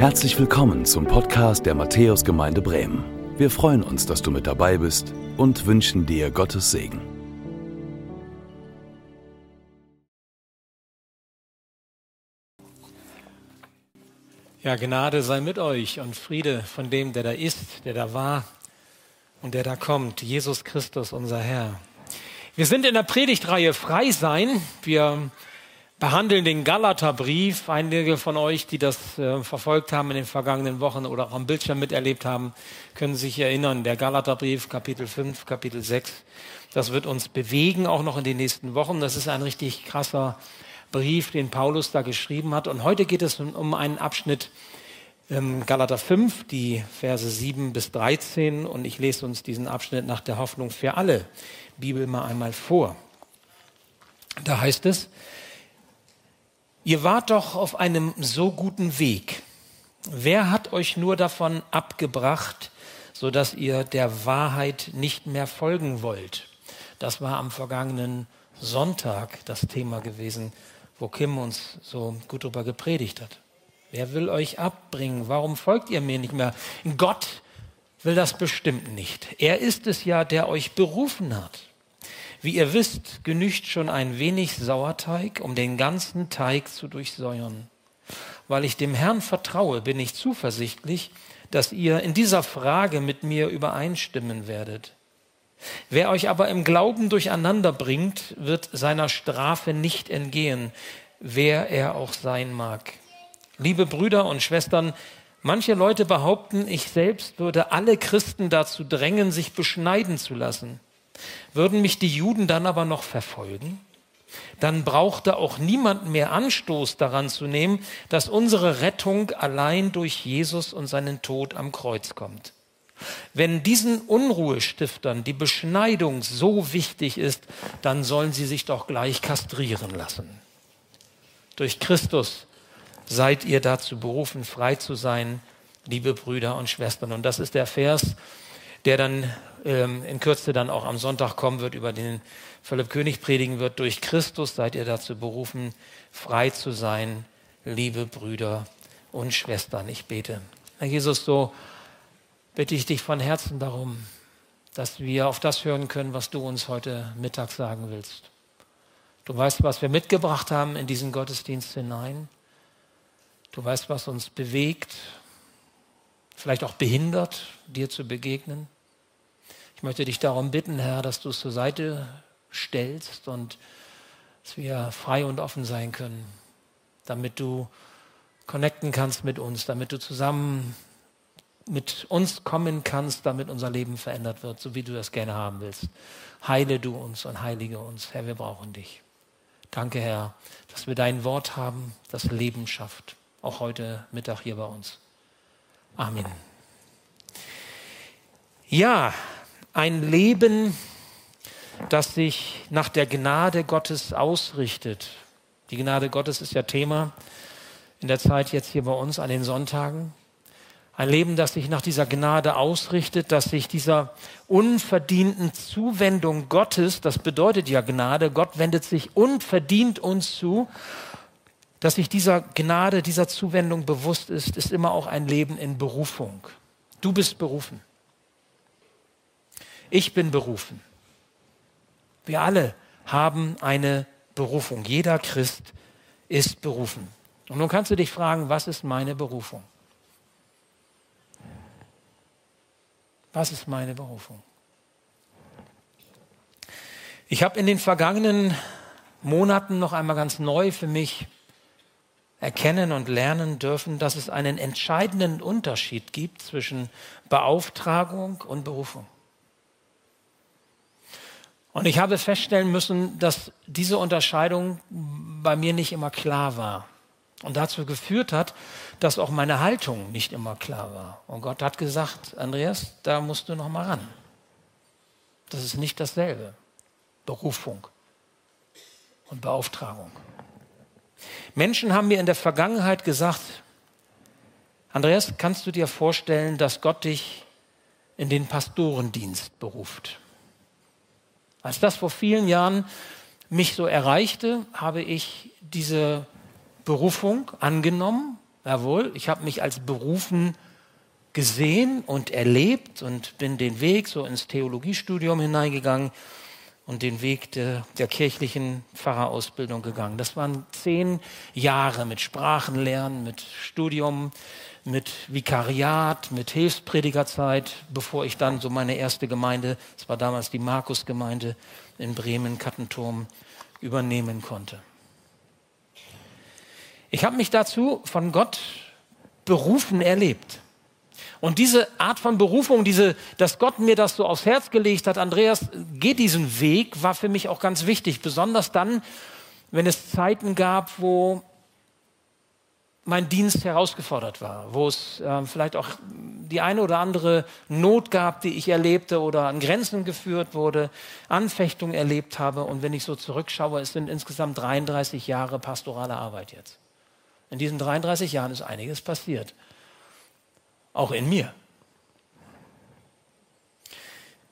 Herzlich willkommen zum Podcast der Matthäusgemeinde Bremen. Wir freuen uns, dass du mit dabei bist und wünschen dir Gottes Segen. Ja, Gnade sei mit euch und Friede von dem, der da ist, der da war und der da kommt, Jesus Christus, unser Herr. Wir sind in der Predigtreihe Frei sein. Wir behandeln den Galaterbrief. Einige von euch, die das äh, verfolgt haben in den vergangenen Wochen oder auch am Bildschirm miterlebt haben, können sich erinnern. Der Galaterbrief, Kapitel 5, Kapitel 6, das wird uns bewegen, auch noch in den nächsten Wochen. Das ist ein richtig krasser Brief, den Paulus da geschrieben hat. Und heute geht es um einen Abschnitt ähm, Galater 5, die Verse 7 bis 13. Und ich lese uns diesen Abschnitt nach der Hoffnung für alle Bibel mal einmal vor. Da heißt es, Ihr wart doch auf einem so guten Weg. Wer hat euch nur davon abgebracht, so dass ihr der Wahrheit nicht mehr folgen wollt? Das war am vergangenen Sonntag das Thema gewesen, wo Kim uns so gut darüber gepredigt hat. Wer will euch abbringen? Warum folgt ihr mir nicht mehr? Gott will das bestimmt nicht. Er ist es ja, der euch berufen hat. Wie ihr wisst, genügt schon ein wenig Sauerteig, um den ganzen Teig zu durchsäuern. Weil ich dem Herrn vertraue, bin ich zuversichtlich, dass ihr in dieser Frage mit mir übereinstimmen werdet. Wer euch aber im Glauben durcheinander bringt, wird seiner Strafe nicht entgehen, wer er auch sein mag. Liebe Brüder und Schwestern, manche Leute behaupten, ich selbst würde alle Christen dazu drängen, sich beschneiden zu lassen. Würden mich die Juden dann aber noch verfolgen? Dann brauchte auch niemand mehr Anstoß daran zu nehmen, dass unsere Rettung allein durch Jesus und seinen Tod am Kreuz kommt. Wenn diesen Unruhestiftern die Beschneidung so wichtig ist, dann sollen sie sich doch gleich kastrieren lassen. Durch Christus seid ihr dazu berufen, frei zu sein, liebe Brüder und Schwestern. Und das ist der Vers, der dann ähm, in Kürze dann auch am Sonntag kommen wird, über den Philipp König predigen wird. Durch Christus seid ihr dazu berufen, frei zu sein, liebe Brüder und Schwestern. Ich bete. Herr Jesus, so bitte ich dich von Herzen darum, dass wir auf das hören können, was du uns heute Mittag sagen willst. Du weißt, was wir mitgebracht haben in diesen Gottesdienst hinein. Du weißt, was uns bewegt, vielleicht auch behindert, dir zu begegnen. Ich möchte dich darum bitten, Herr, dass du es zur Seite stellst und dass wir frei und offen sein können, damit du connecten kannst mit uns, damit du zusammen mit uns kommen kannst, damit unser Leben verändert wird, so wie du das gerne haben willst. Heile du uns und heilige uns. Herr, wir brauchen dich. Danke, Herr, dass wir dein Wort haben, das Leben schafft. Auch heute Mittag hier bei uns. Amen. Ja, ein Leben, das sich nach der Gnade Gottes ausrichtet. Die Gnade Gottes ist ja Thema in der Zeit jetzt hier bei uns an den Sonntagen. Ein Leben, das sich nach dieser Gnade ausrichtet, das sich dieser unverdienten Zuwendung Gottes, das bedeutet ja Gnade, Gott wendet sich unverdient uns zu dass sich dieser Gnade, dieser Zuwendung bewusst ist, ist immer auch ein Leben in Berufung. Du bist berufen. Ich bin berufen. Wir alle haben eine Berufung. Jeder Christ ist berufen. Und nun kannst du dich fragen, was ist meine Berufung? Was ist meine Berufung? Ich habe in den vergangenen Monaten noch einmal ganz neu für mich erkennen und lernen dürfen, dass es einen entscheidenden Unterschied gibt zwischen Beauftragung und Berufung. Und ich habe feststellen müssen, dass diese Unterscheidung bei mir nicht immer klar war und dazu geführt hat, dass auch meine Haltung nicht immer klar war. Und Gott hat gesagt, Andreas, da musst du noch mal ran. Das ist nicht dasselbe. Berufung und Beauftragung. Menschen haben mir in der Vergangenheit gesagt, Andreas, kannst du dir vorstellen, dass Gott dich in den Pastorendienst beruft? Als das vor vielen Jahren mich so erreichte, habe ich diese Berufung angenommen Jawohl, ich habe mich als berufen gesehen und erlebt und bin den Weg so ins Theologiestudium hineingegangen und den Weg der, der kirchlichen Pfarrerausbildung gegangen. Das waren zehn Jahre mit Sprachenlernen, mit Studium, mit Vikariat, mit Hilfspredigerzeit, bevor ich dann so meine erste Gemeinde, es war damals die Markusgemeinde in Bremen, Kattenturm, übernehmen konnte. Ich habe mich dazu von Gott berufen erlebt. Und diese Art von Berufung, diese, dass Gott mir das so aufs Herz gelegt hat, Andreas, geh diesen Weg, war für mich auch ganz wichtig. Besonders dann, wenn es Zeiten gab, wo mein Dienst herausgefordert war, wo es äh, vielleicht auch die eine oder andere Not gab, die ich erlebte oder an Grenzen geführt wurde, Anfechtung erlebt habe. Und wenn ich so zurückschaue, es sind insgesamt 33 Jahre pastorale Arbeit jetzt. In diesen 33 Jahren ist einiges passiert. Auch in mir.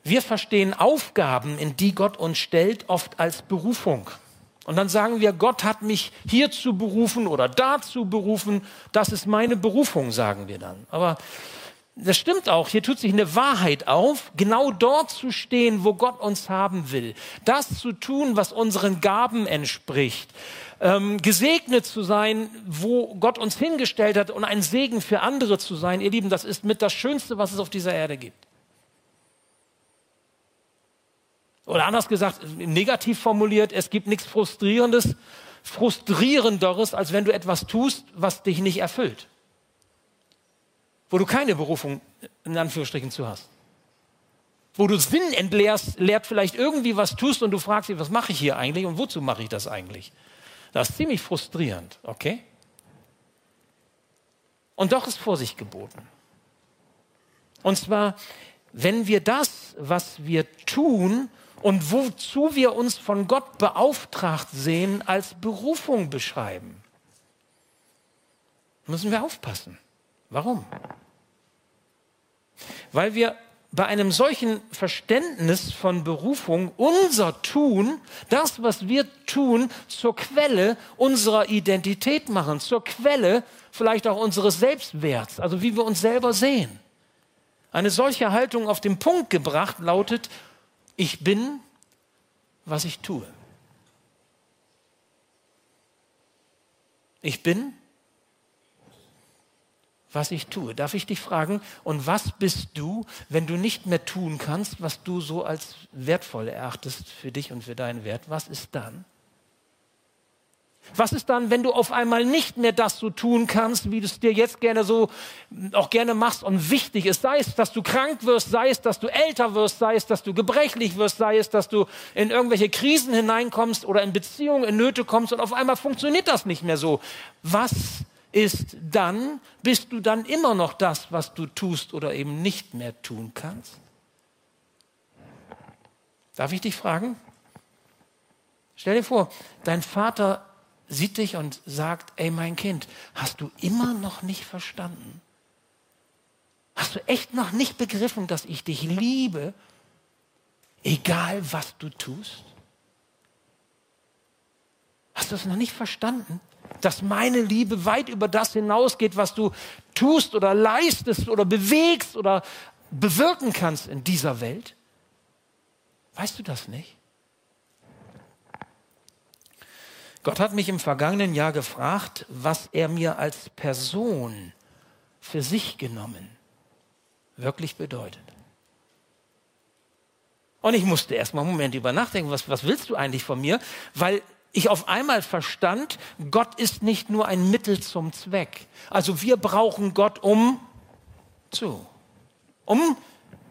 Wir verstehen Aufgaben, in die Gott uns stellt, oft als Berufung. Und dann sagen wir, Gott hat mich hierzu berufen oder dazu berufen. Das ist meine Berufung, sagen wir dann. Aber das stimmt auch. Hier tut sich eine Wahrheit auf, genau dort zu stehen, wo Gott uns haben will. Das zu tun, was unseren Gaben entspricht ähm, gesegnet zu sein, wo Gott uns hingestellt hat und ein Segen für andere zu sein. Ihr Lieben, das ist mit das Schönste, was es auf dieser Erde gibt. Oder anders gesagt, negativ formuliert, es gibt nichts Frustrierendes, Frustrierenderes, als wenn du etwas tust, was dich nicht erfüllt. Wo du keine Berufung in Anführungsstrichen zu hast. Wo du Sinn entleerst, lehrt vielleicht irgendwie was tust und du fragst dich, was mache ich hier eigentlich und wozu mache ich das eigentlich? Das ist ziemlich frustrierend, okay? Und doch ist Vorsicht geboten. Und zwar, wenn wir das, was wir tun und wozu wir uns von Gott beauftragt sehen, als Berufung beschreiben, müssen wir aufpassen. Warum? Weil wir bei einem solchen Verständnis von Berufung unser Tun, das, was wir tun, zur Quelle unserer Identität machen, zur Quelle vielleicht auch unseres Selbstwerts, also wie wir uns selber sehen. Eine solche Haltung auf den Punkt gebracht lautet, ich bin, was ich tue. Ich bin, was ich tue. Darf ich dich fragen, und was bist du, wenn du nicht mehr tun kannst, was du so als wertvoll erachtest für dich und für deinen Wert? Was ist dann? Was ist dann, wenn du auf einmal nicht mehr das so tun kannst, wie du es dir jetzt gerne so auch gerne machst und wichtig ist? Sei es, dass du krank wirst, sei es, dass du älter wirst, sei es, dass du gebrechlich wirst, sei es, dass du in irgendwelche Krisen hineinkommst oder in Beziehungen in Nöte kommst und auf einmal funktioniert das nicht mehr so. Was ist dann, bist du dann immer noch das, was du tust oder eben nicht mehr tun kannst? Darf ich dich fragen? Stell dir vor, dein Vater sieht dich und sagt, ey mein Kind, hast du immer noch nicht verstanden? Hast du echt noch nicht begriffen, dass ich dich liebe, egal was du tust? Hast du es noch nicht verstanden? dass meine Liebe weit über das hinausgeht, was du tust oder leistest oder bewegst oder bewirken kannst in dieser Welt? Weißt du das nicht? Gott hat mich im vergangenen Jahr gefragt, was er mir als Person für sich genommen wirklich bedeutet. Und ich musste erst mal einen Moment über nachdenken, was, was willst du eigentlich von mir? Weil ich auf einmal verstand, Gott ist nicht nur ein Mittel zum Zweck. Also wir brauchen Gott um zu, um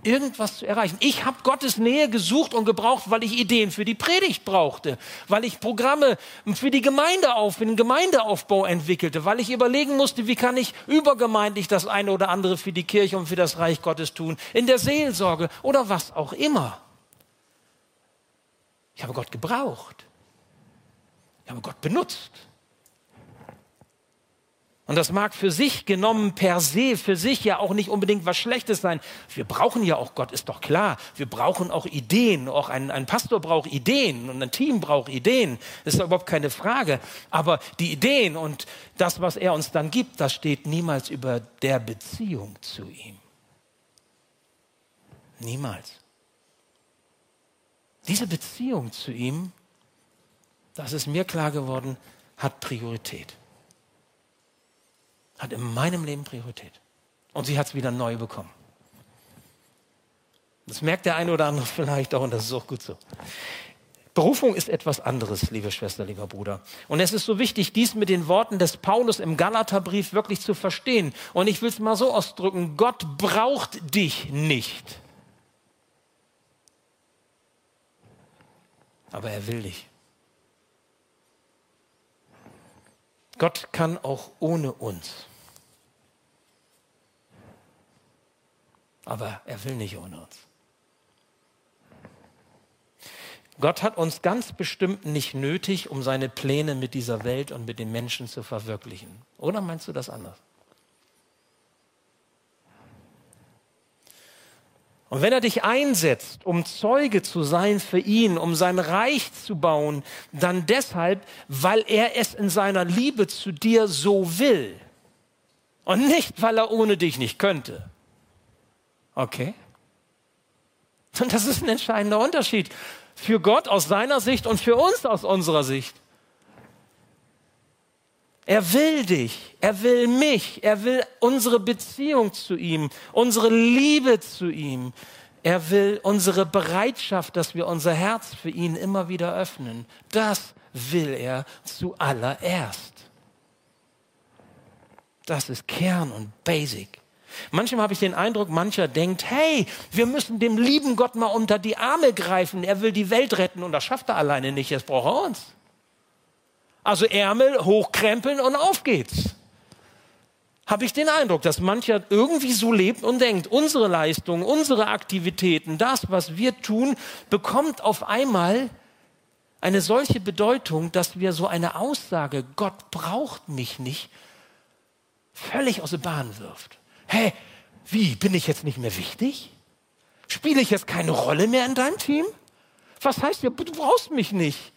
irgendwas zu erreichen. Ich habe Gottes Nähe gesucht und gebraucht, weil ich Ideen für die Predigt brauchte, weil ich Programme für die Gemeinde auf, für den Gemeindeaufbau entwickelte, weil ich überlegen musste, wie kann ich übergemeindlich das eine oder andere für die Kirche und für das Reich Gottes tun, in der Seelsorge oder was auch immer. Ich habe Gott gebraucht. Ich habe Gott benutzt. Und das mag für sich genommen per se, für sich ja auch nicht unbedingt was Schlechtes sein. Wir brauchen ja auch Gott, ist doch klar. Wir brauchen auch Ideen. Auch ein, ein Pastor braucht Ideen und ein Team braucht Ideen. Ist überhaupt keine Frage. Aber die Ideen und das, was er uns dann gibt, das steht niemals über der Beziehung zu ihm. Niemals. Diese Beziehung zu ihm, das ist mir klar geworden, hat Priorität hat in meinem Leben Priorität. Und sie hat es wieder neu bekommen. Das merkt der eine oder andere vielleicht auch und das ist auch gut so. Berufung ist etwas anderes, liebe Schwester, lieber Bruder. Und es ist so wichtig, dies mit den Worten des Paulus im Galaterbrief wirklich zu verstehen. Und ich will es mal so ausdrücken, Gott braucht dich nicht. Aber er will dich. Gott kann auch ohne uns. Aber er will nicht ohne uns. Gott hat uns ganz bestimmt nicht nötig, um seine Pläne mit dieser Welt und mit den Menschen zu verwirklichen. Oder meinst du das anders? Und wenn er dich einsetzt, um Zeuge zu sein für ihn, um sein Reich zu bauen, dann deshalb, weil er es in seiner Liebe zu dir so will. Und nicht, weil er ohne dich nicht könnte. Okay? Und das ist ein entscheidender Unterschied für Gott aus seiner Sicht und für uns aus unserer Sicht. Er will dich, er will mich, er will unsere Beziehung zu ihm, unsere Liebe zu ihm. Er will unsere Bereitschaft, dass wir unser Herz für ihn immer wieder öffnen. Das will er zuallererst. Das ist Kern und Basic. Manchmal habe ich den Eindruck, mancher denkt, hey, wir müssen dem lieben Gott mal unter die Arme greifen. Er will die Welt retten und das schafft er alleine nicht. Jetzt braucht er uns. Also Ärmel hochkrempeln und auf geht's. Habe ich den Eindruck, dass mancher irgendwie so lebt und denkt, unsere Leistung, unsere Aktivitäten, das, was wir tun, bekommt auf einmal eine solche Bedeutung, dass wir so eine Aussage, Gott braucht mich nicht, völlig aus der Bahn wirft. Hä, wie, bin ich jetzt nicht mehr wichtig? Spiele ich jetzt keine Rolle mehr in deinem Team? Was heißt du brauchst mich nicht?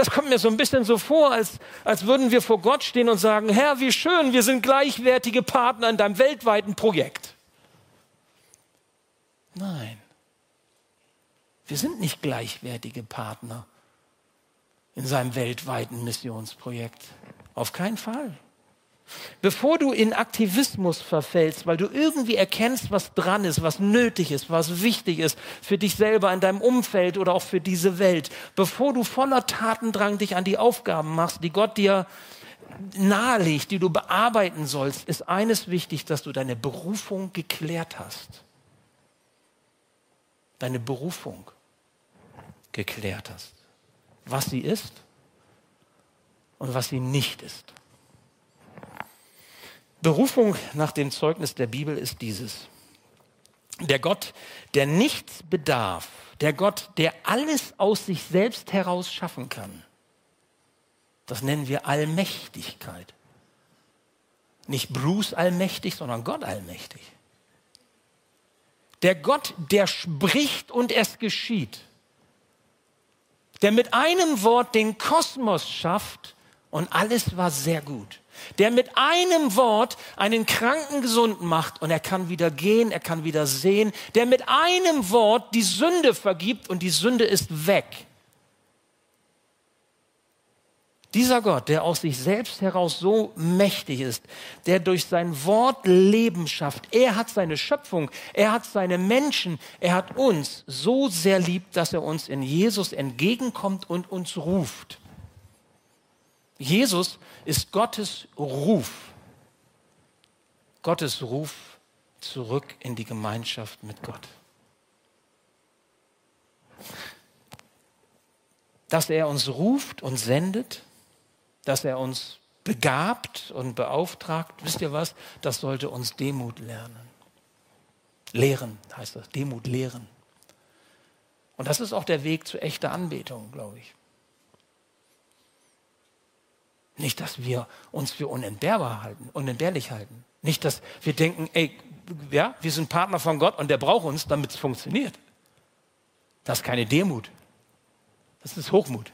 Das kommt mir so ein bisschen so vor, als, als würden wir vor Gott stehen und sagen, Herr, wie schön, wir sind gleichwertige Partner in deinem weltweiten Projekt. Nein, wir sind nicht gleichwertige Partner in seinem weltweiten Missionsprojekt. Auf keinen Fall. Bevor du in Aktivismus verfällst, weil du irgendwie erkennst, was dran ist, was nötig ist, was wichtig ist für dich selber in deinem Umfeld oder auch für diese Welt, bevor du voller Tatendrang dich an die Aufgaben machst, die Gott dir nahelegt, die du bearbeiten sollst, ist eines wichtig, dass du deine Berufung geklärt hast. Deine Berufung geklärt hast. Was sie ist und was sie nicht ist. Berufung nach dem Zeugnis der Bibel ist dieses. Der Gott, der nichts bedarf, der Gott, der alles aus sich selbst heraus schaffen kann, das nennen wir Allmächtigkeit. Nicht Bruce allmächtig, sondern Gott allmächtig. Der Gott, der spricht und es geschieht. Der mit einem Wort den Kosmos schafft und alles war sehr gut der mit einem Wort einen Kranken gesund macht und er kann wieder gehen, er kann wieder sehen, der mit einem Wort die Sünde vergibt und die Sünde ist weg. Dieser Gott, der aus sich selbst heraus so mächtig ist, der durch sein Wort Leben schafft, er hat seine Schöpfung, er hat seine Menschen, er hat uns so sehr lieb, dass er uns in Jesus entgegenkommt und uns ruft. Jesus ist Gottes Ruf. Gottes Ruf zurück in die Gemeinschaft mit Gott. Dass er uns ruft und sendet, dass er uns begabt und beauftragt, wisst ihr was? Das sollte uns Demut lernen. Lehren heißt das, Demut lehren. Und das ist auch der Weg zu echter Anbetung, glaube ich. Nicht, dass wir uns für unentbehrbar halten, unentbehrlich halten. Nicht, dass wir denken, ey, ja, wir sind Partner von Gott und der braucht uns, damit es funktioniert. Das ist keine Demut. Das ist Hochmut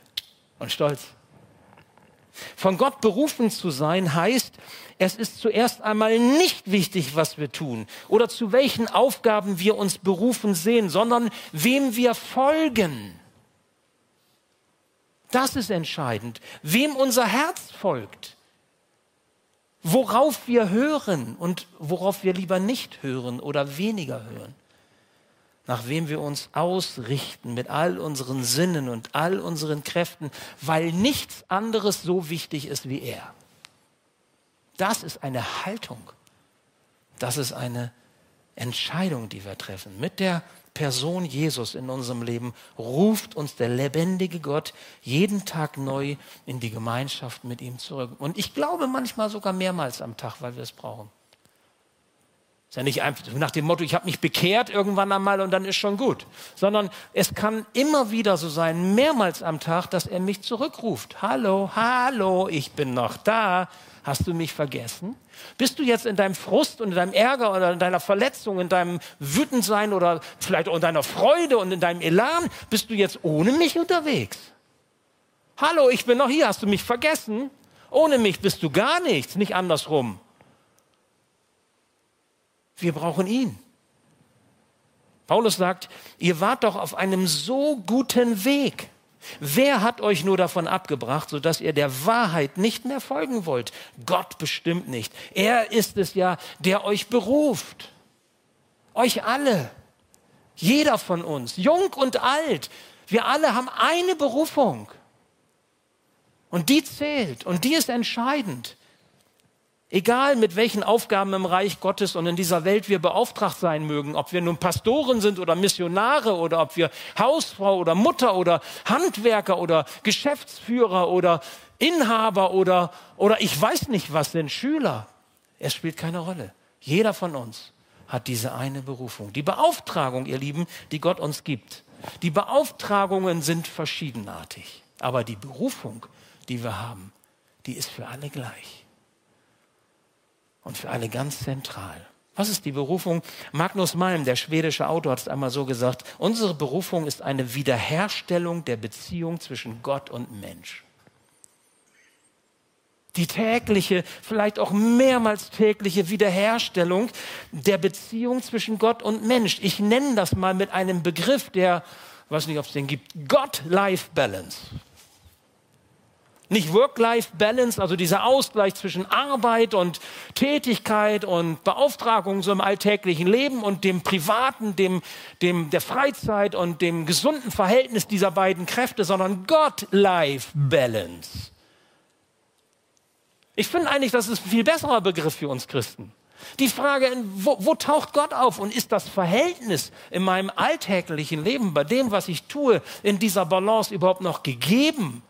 und Stolz. Von Gott berufen zu sein heißt, es ist zuerst einmal nicht wichtig, was wir tun oder zu welchen Aufgaben wir uns berufen sehen, sondern wem wir folgen. Das ist entscheidend, wem unser Herz folgt, worauf wir hören und worauf wir lieber nicht hören oder weniger hören nach wem wir uns ausrichten mit all unseren Sinnen und all unseren Kräften, weil nichts anderes so wichtig ist wie er. Das ist eine Haltung. Das ist eine Entscheidung, die wir treffen. Mit der Person Jesus in unserem Leben ruft uns der lebendige Gott jeden Tag neu in die Gemeinschaft mit ihm zurück. Und ich glaube manchmal sogar mehrmals am Tag, weil wir es brauchen. Ist ja nicht einfach nach dem Motto, ich habe mich bekehrt irgendwann einmal und dann ist schon gut. Sondern es kann immer wieder so sein, mehrmals am Tag, dass er mich zurückruft. Hallo, hallo, ich bin noch da. Hast du mich vergessen? Bist du jetzt in deinem Frust und in deinem Ärger oder in deiner Verletzung, in deinem Wütendsein oder vielleicht auch in deiner Freude und in deinem Elan, bist du jetzt ohne mich unterwegs? Hallo, ich bin noch hier. Hast du mich vergessen? Ohne mich bist du gar nichts, nicht andersrum. Wir brauchen ihn. Paulus sagt, ihr wart doch auf einem so guten Weg. Wer hat euch nur davon abgebracht, sodass ihr der Wahrheit nicht mehr folgen wollt? Gott bestimmt nicht. Er ist es ja, der euch beruft. Euch alle. Jeder von uns, jung und alt. Wir alle haben eine Berufung. Und die zählt und die ist entscheidend. Egal mit welchen Aufgaben im Reich Gottes und in dieser Welt wir beauftragt sein mögen, ob wir nun Pastoren sind oder Missionare oder ob wir Hausfrau oder Mutter oder Handwerker oder Geschäftsführer oder Inhaber oder, oder ich weiß nicht was sind, Schüler. Es spielt keine Rolle. Jeder von uns hat diese eine Berufung. Die Beauftragung, ihr Lieben, die Gott uns gibt. Die Beauftragungen sind verschiedenartig. Aber die Berufung, die wir haben, die ist für alle gleich und für alle ganz zentral. Was ist die Berufung? Magnus Malm, der schwedische Autor, hat es einmal so gesagt, unsere Berufung ist eine Wiederherstellung der Beziehung zwischen Gott und Mensch. Die tägliche, vielleicht auch mehrmals tägliche Wiederherstellung der Beziehung zwischen Gott und Mensch. Ich nenne das mal mit einem Begriff, der, weiß nicht, ob es den gibt, God-Life-Balance. Nicht Work-Life-Balance, also dieser Ausgleich zwischen Arbeit und Tätigkeit und Beauftragung so im alltäglichen Leben und dem privaten, dem, dem, der Freizeit und dem gesunden Verhältnis dieser beiden Kräfte, sondern God-Life-Balance. Ich finde eigentlich, das ist ein viel besserer Begriff für uns Christen. Die Frage, wo, wo taucht Gott auf und ist das Verhältnis in meinem alltäglichen Leben, bei dem, was ich tue, in dieser Balance überhaupt noch gegeben?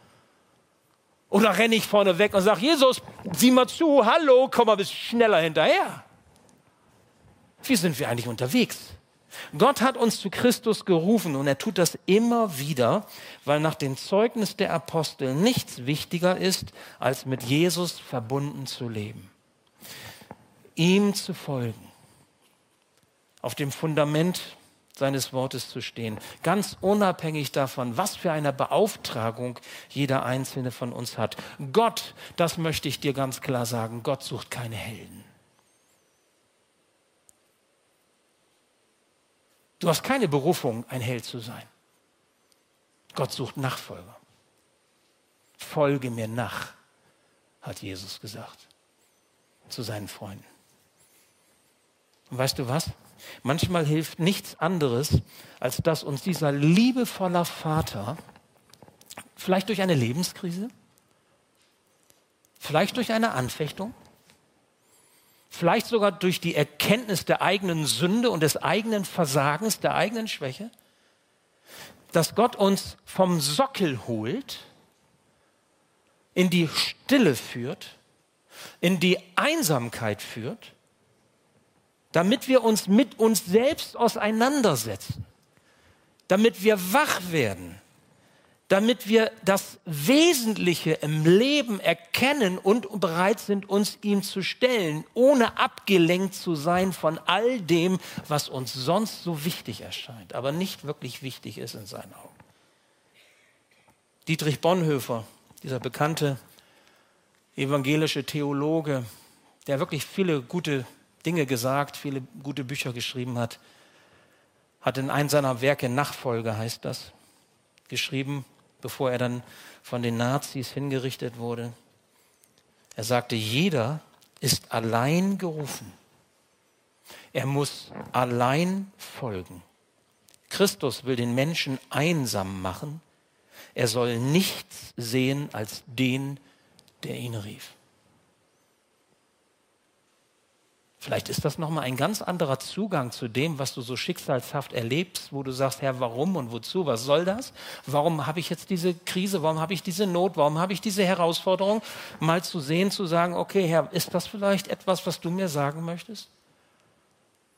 Oder renne ich vorne weg und sage, Jesus, sieh mal zu, hallo, komm mal ein bisschen schneller hinterher. Wie sind wir eigentlich unterwegs? Gott hat uns zu Christus gerufen und er tut das immer wieder, weil nach dem Zeugnis der Apostel nichts wichtiger ist, als mit Jesus verbunden zu leben. Ihm zu folgen. Auf dem Fundament seines Wortes zu stehen, ganz unabhängig davon, was für eine Beauftragung jeder einzelne von uns hat. Gott, das möchte ich dir ganz klar sagen, Gott sucht keine Helden. Du hast keine Berufung, ein Held zu sein. Gott sucht Nachfolger. Folge mir nach, hat Jesus gesagt zu seinen Freunden. Und weißt du was? Manchmal hilft nichts anderes, als dass uns dieser liebevoller Vater, vielleicht durch eine Lebenskrise, vielleicht durch eine Anfechtung, vielleicht sogar durch die Erkenntnis der eigenen Sünde und des eigenen Versagens, der eigenen Schwäche, dass Gott uns vom Sockel holt, in die Stille führt, in die Einsamkeit führt damit wir uns mit uns selbst auseinandersetzen, damit wir wach werden, damit wir das Wesentliche im Leben erkennen und bereit sind, uns ihm zu stellen, ohne abgelenkt zu sein von all dem, was uns sonst so wichtig erscheint, aber nicht wirklich wichtig ist in seinen Augen. Dietrich Bonhoeffer, dieser bekannte evangelische Theologe, der wirklich viele gute Dinge gesagt, viele gute Bücher geschrieben hat, hat in einem seiner Werke Nachfolge heißt das, geschrieben, bevor er dann von den Nazis hingerichtet wurde. Er sagte, jeder ist allein gerufen. Er muss allein folgen. Christus will den Menschen einsam machen. Er soll nichts sehen als den, der ihn rief. Vielleicht ist das nochmal ein ganz anderer Zugang zu dem, was du so schicksalshaft erlebst, wo du sagst, Herr, warum und wozu, was soll das? Warum habe ich jetzt diese Krise, warum habe ich diese Not, warum habe ich diese Herausforderung? Mal zu sehen, zu sagen, okay, Herr, ist das vielleicht etwas, was du mir sagen möchtest?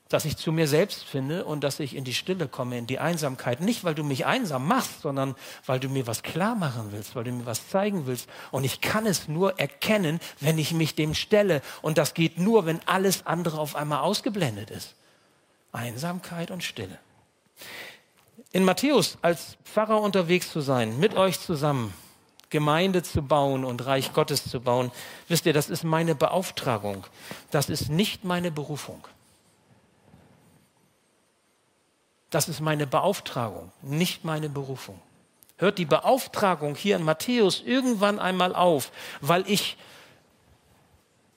Dass ich zu mir selbst finde und dass ich in die Stille komme, in die Einsamkeit. Nicht, weil du mich einsam machst, sondern weil du mir was klar machen willst, weil du mir was zeigen willst. Und ich kann es nur erkennen, wenn ich mich dem stelle. Und das geht nur, wenn alles andere auf einmal ausgeblendet ist. Einsamkeit und Stille. In Matthäus als Pfarrer unterwegs zu sein, mit euch zusammen, Gemeinde zu bauen und Reich Gottes zu bauen, wisst ihr, das ist meine Beauftragung. Das ist nicht meine Berufung. Das ist meine Beauftragung, nicht meine Berufung. Hört die Beauftragung hier in Matthäus irgendwann einmal auf, weil ich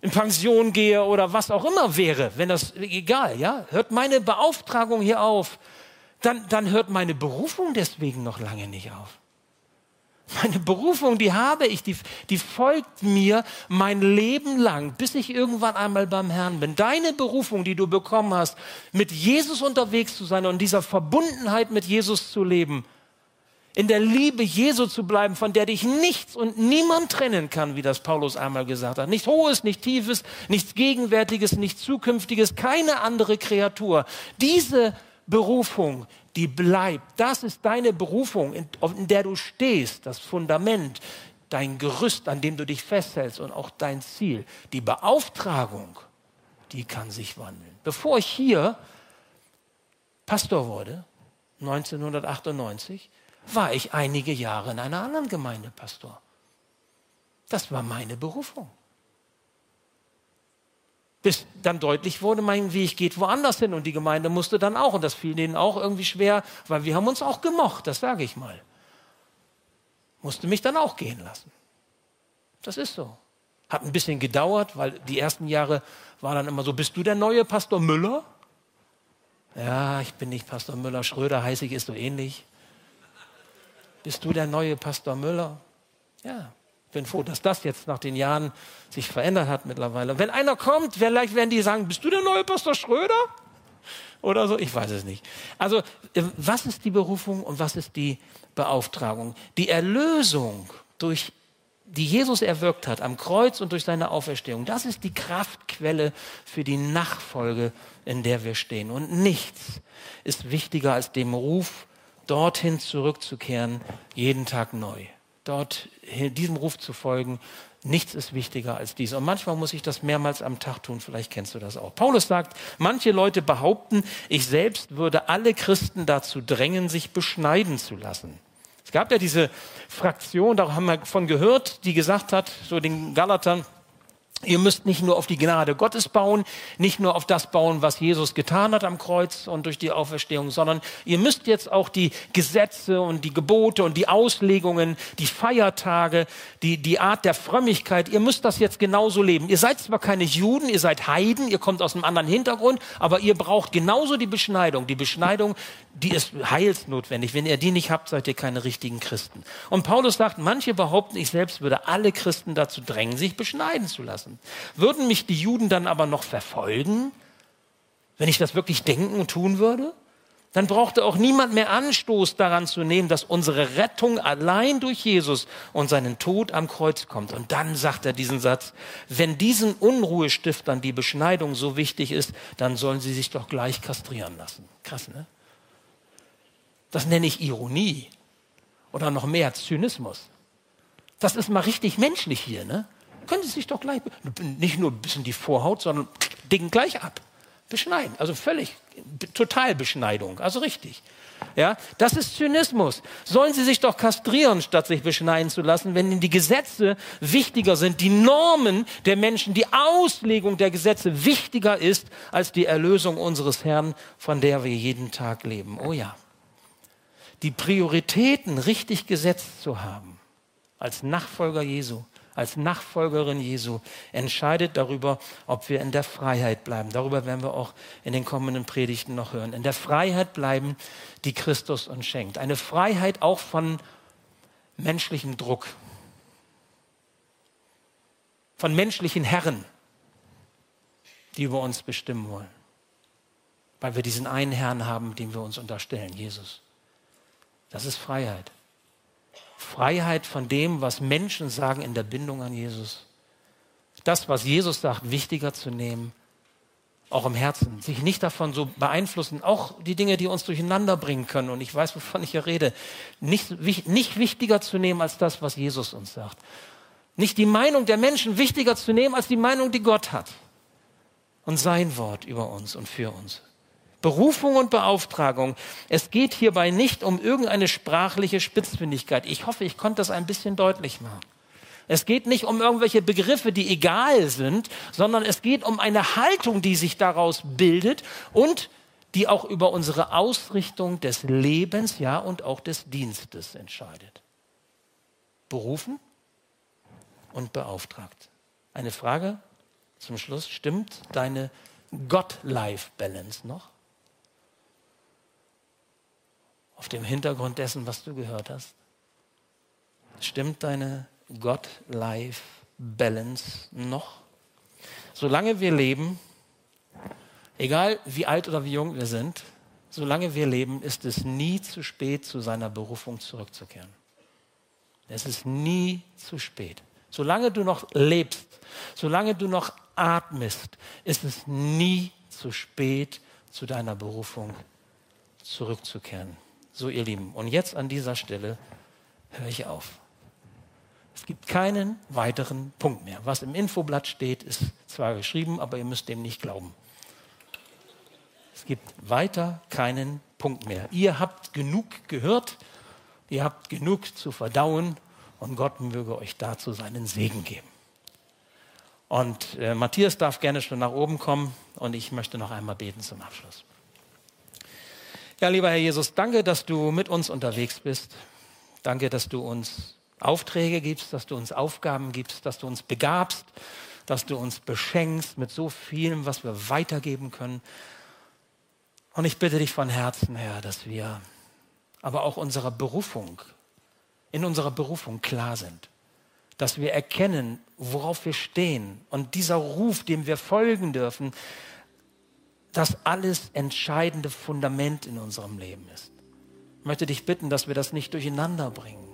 in Pension gehe oder was auch immer wäre, wenn das egal, ja? Hört meine Beauftragung hier auf, dann, dann hört meine Berufung deswegen noch lange nicht auf. Meine Berufung, die habe ich, die, die folgt mir mein Leben lang, bis ich irgendwann einmal beim Herrn bin. Deine Berufung, die du bekommen hast, mit Jesus unterwegs zu sein und dieser Verbundenheit mit Jesus zu leben, in der Liebe Jesu zu bleiben, von der dich nichts und niemand trennen kann, wie das Paulus einmal gesagt hat. Nichts Hohes, nicht Tiefes, nichts Gegenwärtiges, nichts Zukünftiges, keine andere Kreatur. Diese Berufung, die bleibt. Das ist deine Berufung, in, in der du stehst, das Fundament, dein Gerüst, an dem du dich festhältst und auch dein Ziel. Die Beauftragung, die kann sich wandeln. Bevor ich hier Pastor wurde, 1998, war ich einige Jahre in einer anderen Gemeinde Pastor. Das war meine Berufung bis dann deutlich wurde, mein Weg geht woanders hin und die Gemeinde musste dann auch und das fiel denen auch irgendwie schwer, weil wir haben uns auch gemocht, das sage ich mal. Musste mich dann auch gehen lassen. Das ist so. Hat ein bisschen gedauert, weil die ersten Jahre war dann immer so, bist du der neue Pastor Müller? Ja, ich bin nicht Pastor Müller, Schröder heiße ich, ist so ähnlich. Bist du der neue Pastor Müller? Ja, bin froh, dass das jetzt nach den Jahren sich verändert hat mittlerweile. Wenn einer kommt, vielleicht werden die sagen, bist du der neue Pastor Schröder? Oder so, ich weiß es nicht. Also, äh, was ist die Berufung und was ist die Beauftragung? Die Erlösung durch die Jesus erwirkt hat am Kreuz und durch seine Auferstehung, das ist die Kraftquelle für die Nachfolge, in der wir stehen. Und nichts ist wichtiger als dem Ruf, dorthin zurückzukehren, jeden Tag neu dort diesem Ruf zu folgen. Nichts ist wichtiger als dies. Und manchmal muss ich das mehrmals am Tag tun. Vielleicht kennst du das auch. Paulus sagt, manche Leute behaupten, ich selbst würde alle Christen dazu drängen, sich beschneiden zu lassen. Es gab ja diese Fraktion, da haben wir von gehört, die gesagt hat, so den Galatern, Ihr müsst nicht nur auf die Gnade Gottes bauen, nicht nur auf das bauen, was Jesus getan hat am Kreuz und durch die Auferstehung, sondern ihr müsst jetzt auch die Gesetze und die Gebote und die Auslegungen, die Feiertage, die, die Art der Frömmigkeit, ihr müsst das jetzt genauso leben. Ihr seid zwar keine Juden, ihr seid Heiden, ihr kommt aus einem anderen Hintergrund, aber ihr braucht genauso die Beschneidung. Die Beschneidung, die ist heilsnotwendig. Wenn ihr die nicht habt, seid ihr keine richtigen Christen. Und Paulus sagt, manche behaupten, ich selbst würde alle Christen dazu drängen, sich beschneiden zu lassen lassen. Würden mich die Juden dann aber noch verfolgen, wenn ich das wirklich denken und tun würde? Dann brauchte auch niemand mehr Anstoß daran zu nehmen, dass unsere Rettung allein durch Jesus und seinen Tod am Kreuz kommt. Und dann sagt er diesen Satz, wenn diesen Unruhestiftern die Beschneidung so wichtig ist, dann sollen sie sich doch gleich kastrieren lassen. Krass, ne? Das nenne ich Ironie. Oder noch mehr Zynismus. Das ist mal richtig menschlich hier, ne? Können Sie sich doch gleich, nicht nur ein bisschen die Vorhaut, sondern dicken gleich ab. Beschneiden. Also völlig, total Beschneidung. Also richtig. Ja, das ist Zynismus. Sollen sie sich doch kastrieren, statt sich beschneiden zu lassen, wenn ihnen die Gesetze wichtiger sind, die Normen der Menschen, die Auslegung der Gesetze wichtiger ist als die Erlösung unseres Herrn, von der wir jeden Tag leben. Oh ja. Die Prioritäten richtig gesetzt zu haben, als Nachfolger Jesu, als Nachfolgerin Jesu entscheidet darüber, ob wir in der Freiheit bleiben. Darüber werden wir auch in den kommenden Predigten noch hören. In der Freiheit bleiben, die Christus uns schenkt. Eine Freiheit auch von menschlichem Druck, von menschlichen Herren, die über uns bestimmen wollen. Weil wir diesen einen Herrn haben, dem wir uns unterstellen, Jesus. Das ist Freiheit. Freiheit von dem, was Menschen sagen in der Bindung an Jesus. Das, was Jesus sagt, wichtiger zu nehmen, auch im Herzen, sich nicht davon so beeinflussen, auch die Dinge, die uns durcheinander bringen können, und ich weiß, wovon ich hier rede, nicht, nicht wichtiger zu nehmen als das, was Jesus uns sagt. Nicht die Meinung der Menschen wichtiger zu nehmen als die Meinung, die Gott hat. Und sein Wort über uns und für uns. Berufung und Beauftragung. Es geht hierbei nicht um irgendeine sprachliche Spitzfindigkeit. Ich hoffe, ich konnte das ein bisschen deutlich machen. Es geht nicht um irgendwelche Begriffe, die egal sind, sondern es geht um eine Haltung, die sich daraus bildet und die auch über unsere Ausrichtung des Lebens, ja, und auch des Dienstes entscheidet. Berufen und beauftragt. Eine Frage zum Schluss. Stimmt deine God-Life-Balance noch? Auf dem Hintergrund dessen, was du gehört hast? Stimmt deine God-Life-Balance noch? Solange wir leben, egal wie alt oder wie jung wir sind, solange wir leben, ist es nie zu spät, zu seiner Berufung zurückzukehren. Es ist nie zu spät. Solange du noch lebst, solange du noch atmest, ist es nie zu spät, zu deiner Berufung zurückzukehren. So, ihr Lieben, und jetzt an dieser Stelle höre ich auf. Es gibt keinen weiteren Punkt mehr. Was im Infoblatt steht, ist zwar geschrieben, aber ihr müsst dem nicht glauben. Es gibt weiter keinen Punkt mehr. Ihr habt genug gehört, ihr habt genug zu verdauen und Gott möge euch dazu seinen Segen geben. Und äh, Matthias darf gerne schon nach oben kommen und ich möchte noch einmal beten zum Abschluss. Ja, lieber Herr Jesus, danke, dass du mit uns unterwegs bist. Danke, dass du uns Aufträge gibst, dass du uns Aufgaben gibst, dass du uns begabst, dass du uns beschenkst mit so vielem, was wir weitergeben können. Und ich bitte dich von Herzen, Herr, dass wir aber auch unserer Berufung, in unserer Berufung klar sind, dass wir erkennen, worauf wir stehen und dieser Ruf, dem wir folgen dürfen, das alles entscheidende Fundament in unserem Leben ist. Ich möchte dich bitten, dass wir das nicht durcheinander bringen.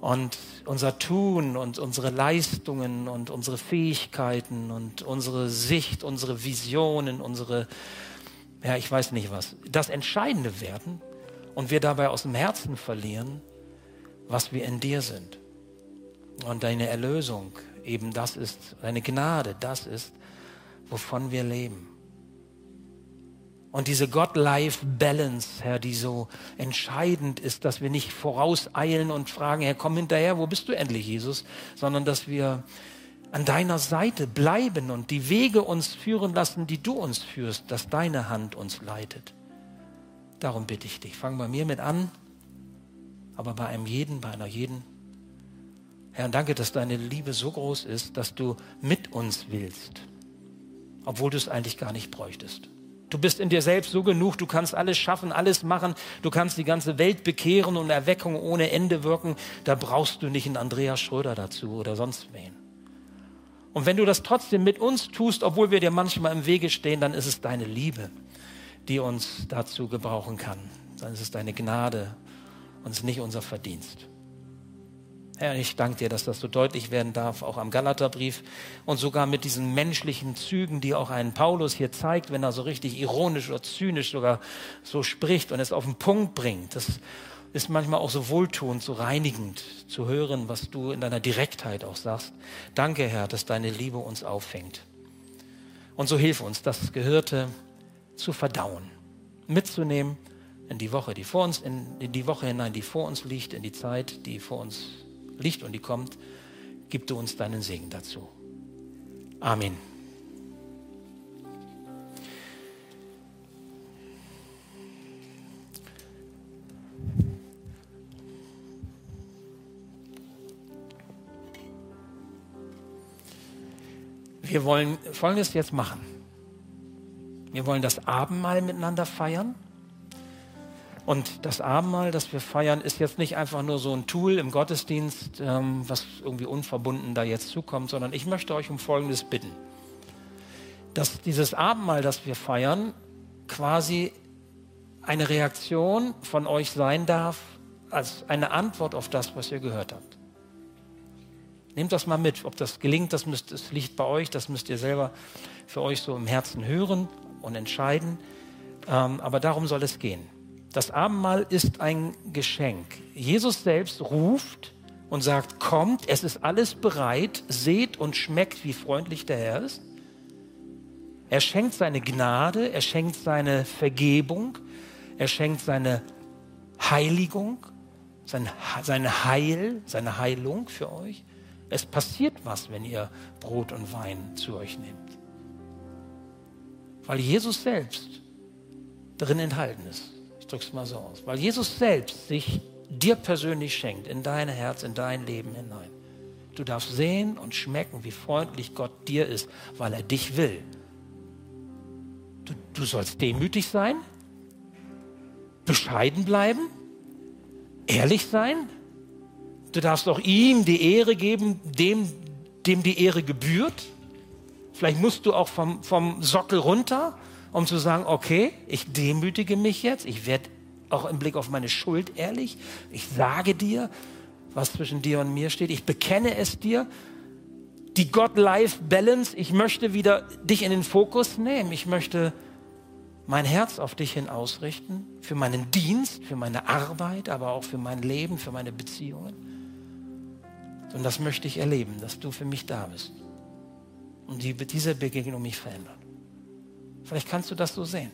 Und unser Tun und unsere Leistungen und unsere Fähigkeiten und unsere Sicht, unsere Visionen, unsere, ja, ich weiß nicht was, das Entscheidende werden und wir dabei aus dem Herzen verlieren, was wir in dir sind. Und deine Erlösung eben das ist, deine Gnade, das ist, wovon wir leben. Und diese God-Life-Balance, Herr, die so entscheidend ist, dass wir nicht vorauseilen und fragen, Herr, komm hinterher, wo bist du endlich, Jesus? Sondern dass wir an deiner Seite bleiben und die Wege uns führen lassen, die du uns führst, dass deine Hand uns leitet. Darum bitte ich dich. Fang bei mir mit an, aber bei einem jeden, bei einer jeden. Herr, danke, dass deine Liebe so groß ist, dass du mit uns willst, obwohl du es eigentlich gar nicht bräuchtest. Du bist in dir selbst so genug, du kannst alles schaffen, alles machen, du kannst die ganze Welt bekehren und Erweckung ohne Ende wirken. Da brauchst du nicht einen Andreas Schröder dazu oder sonst wen. Und wenn du das trotzdem mit uns tust, obwohl wir dir manchmal im Wege stehen, dann ist es deine Liebe, die uns dazu gebrauchen kann. Dann ist es deine Gnade und es ist nicht unser Verdienst. Herr, ich danke dir, dass das so deutlich werden darf, auch am Galaterbrief und sogar mit diesen menschlichen Zügen, die auch ein Paulus hier zeigt, wenn er so richtig ironisch oder zynisch sogar so spricht und es auf den Punkt bringt. Das ist manchmal auch so wohltuend, so reinigend zu hören, was du in deiner Direktheit auch sagst. Danke, Herr, dass deine Liebe uns auffängt. Und so hilf uns, das Gehörte zu verdauen, mitzunehmen in die Woche, die vor uns, in, in die Woche hinein, die vor uns liegt, in die Zeit, die vor uns liegt und die kommt. Gib du uns deinen Segen dazu. Amen. Wir wollen Folgendes jetzt machen. Wir wollen das Abendmahl miteinander feiern. Und das Abendmahl, das wir feiern, ist jetzt nicht einfach nur so ein Tool im Gottesdienst, ähm, was irgendwie unverbunden da jetzt zukommt, sondern ich möchte euch um Folgendes bitten. Dass dieses Abendmahl, das wir feiern, quasi eine Reaktion von euch sein darf, als eine Antwort auf das, was ihr gehört habt. Nehmt das mal mit. Ob das gelingt, das, müsst, das liegt bei euch. Das müsst ihr selber für euch so im Herzen hören und entscheiden. Ähm, aber darum soll es gehen. Das Abendmahl ist ein Geschenk. Jesus selbst ruft und sagt, kommt, es ist alles bereit, seht und schmeckt, wie freundlich der Herr ist. Er schenkt seine Gnade, er schenkt seine Vergebung, er schenkt seine Heiligung, sein, sein Heil, seine Heilung für euch. Es passiert was, wenn ihr Brot und Wein zu euch nehmt. Weil Jesus selbst drin enthalten ist. Ich drücke es mal so aus. Weil Jesus selbst sich dir persönlich schenkt, in dein Herz, in dein Leben hinein. Du darfst sehen und schmecken, wie freundlich Gott dir ist, weil er dich will. Du, du sollst demütig sein, bescheiden bleiben, ehrlich sein, Du darfst auch ihm die Ehre geben, dem, dem die Ehre gebührt. Vielleicht musst du auch vom, vom Sockel runter, um zu sagen, okay, ich demütige mich jetzt, ich werde auch im Blick auf meine Schuld ehrlich, ich sage dir, was zwischen dir und mir steht, ich bekenne es dir. Die God-Life-Balance, ich möchte wieder dich in den Fokus nehmen, ich möchte mein Herz auf dich hin ausrichten, für meinen Dienst, für meine Arbeit, aber auch für mein Leben, für meine Beziehungen. Und das möchte ich erleben, dass du für mich da bist. Und die, diese Begegnung mich verändert. Vielleicht kannst du das so sehen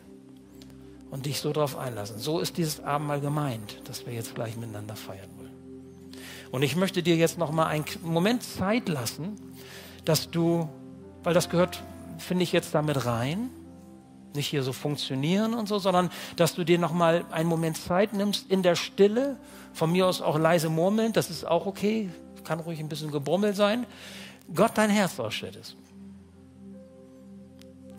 und dich so darauf einlassen. So ist dieses Abendmahl gemeint, dass wir jetzt gleich miteinander feiern wollen. Und ich möchte dir jetzt noch mal einen Moment Zeit lassen, dass du, weil das gehört, finde ich jetzt damit rein, nicht hier so funktionieren und so, sondern dass du dir noch mal einen Moment Zeit nimmst in der Stille, von mir aus auch leise murmeln, das ist auch okay, kann ruhig ein bisschen Gebrummel sein, Gott dein Herz ausschüttest.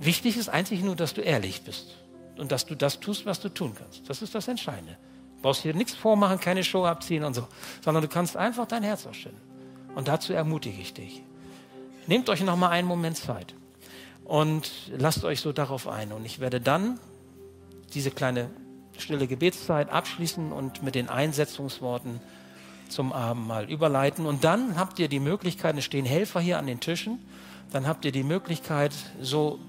Wichtig ist eigentlich nur, dass du ehrlich bist und dass du das tust, was du tun kannst. Das ist das Entscheidende. Du brauchst hier nichts vormachen, keine Show abziehen und so, sondern du kannst einfach dein Herz ausschütten. Und dazu ermutige ich dich. Nehmt euch noch mal einen Moment Zeit und lasst euch so darauf ein. Und ich werde dann diese kleine stille Gebetszeit abschließen und mit den Einsetzungsworten zum Abendmahl überleiten. Und dann habt ihr die Möglichkeit, es stehen Helfer hier an den Tischen, dann habt ihr die Möglichkeit, so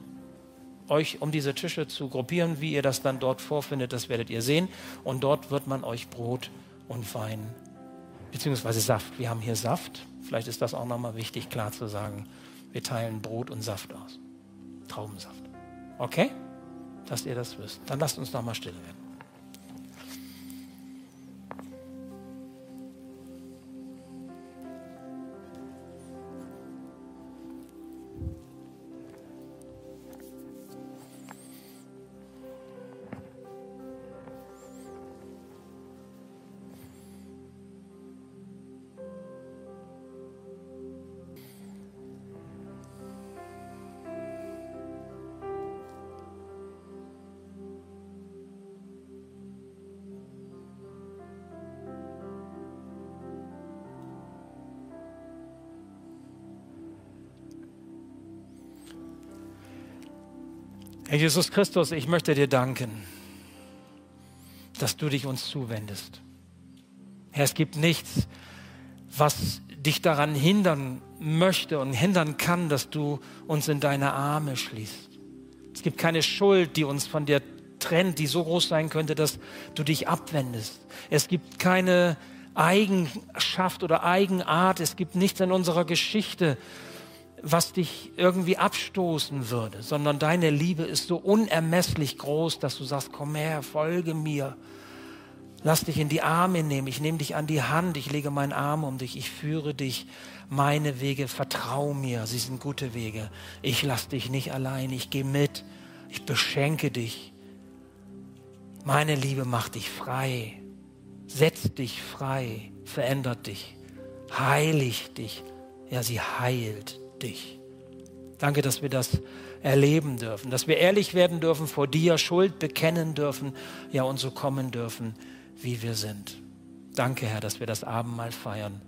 euch um diese Tische zu gruppieren, wie ihr das dann dort vorfindet, das werdet ihr sehen. Und dort wird man euch Brot und Wein, beziehungsweise Saft. Wir haben hier Saft. Vielleicht ist das auch nochmal wichtig, klar zu sagen. Wir teilen Brot und Saft aus. Traubensaft. Okay? Dass ihr das wisst. Dann lasst uns nochmal still werden. Herr Jesus Christus, ich möchte dir danken, dass du dich uns zuwendest. Herr, es gibt nichts, was dich daran hindern möchte und hindern kann, dass du uns in deine Arme schließt. Es gibt keine Schuld, die uns von dir trennt, die so groß sein könnte, dass du dich abwendest. Es gibt keine Eigenschaft oder Eigenart, es gibt nichts in unserer Geschichte, was dich irgendwie abstoßen würde, sondern deine Liebe ist so unermesslich groß, dass du sagst, komm her, folge mir. Lass dich in die Arme nehmen, ich nehme dich an die Hand, ich lege meinen Arm um dich, ich führe dich. Meine Wege, vertrau mir, sie sind gute Wege. Ich lass dich nicht allein, ich gehe mit, ich beschenke dich. Meine Liebe macht dich frei, setzt dich frei, verändert dich, heiligt dich. Ja, sie heilt dich. Danke, dass wir das erleben dürfen, dass wir ehrlich werden dürfen vor dir, Schuld bekennen dürfen, ja, und so kommen dürfen, wie wir sind. Danke, Herr, dass wir das Abendmahl feiern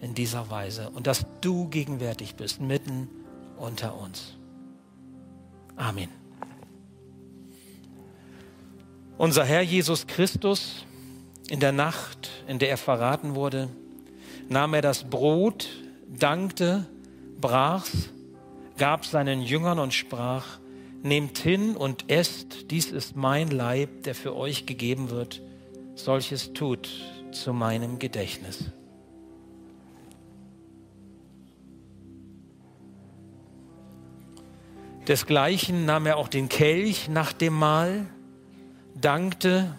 in dieser Weise und dass du gegenwärtig bist, mitten unter uns. Amen. Unser Herr Jesus Christus, in der Nacht, in der er verraten wurde, nahm er das Brot, dankte, brach's, gab seinen Jüngern und sprach, Nehmt hin und esst, dies ist mein Leib, der für euch gegeben wird, solches tut zu meinem Gedächtnis. Desgleichen nahm er auch den Kelch nach dem Mahl, dankte,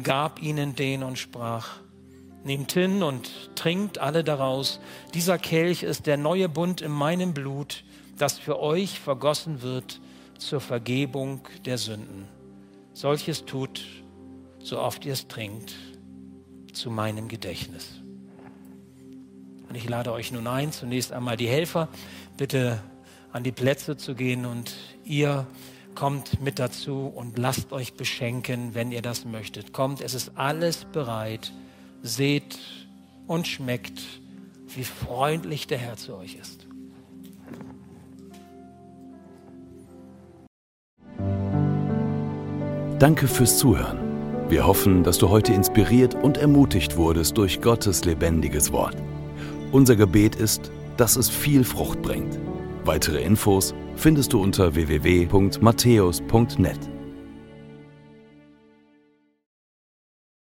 gab ihnen den und sprach, Nehmt hin und trinkt alle daraus. Dieser Kelch ist der neue Bund in meinem Blut, das für euch vergossen wird zur Vergebung der Sünden. Solches tut, so oft ihr es trinkt, zu meinem Gedächtnis. Und ich lade euch nun ein, zunächst einmal die Helfer bitte an die Plätze zu gehen und ihr kommt mit dazu und lasst euch beschenken, wenn ihr das möchtet. Kommt, es ist alles bereit seht und schmeckt, wie freundlich der Herr zu euch ist. Danke fürs Zuhören. Wir hoffen, dass du heute inspiriert und ermutigt wurdest durch Gottes lebendiges Wort. Unser Gebet ist, dass es viel Frucht bringt. Weitere Infos findest du unter www.matthäus.net.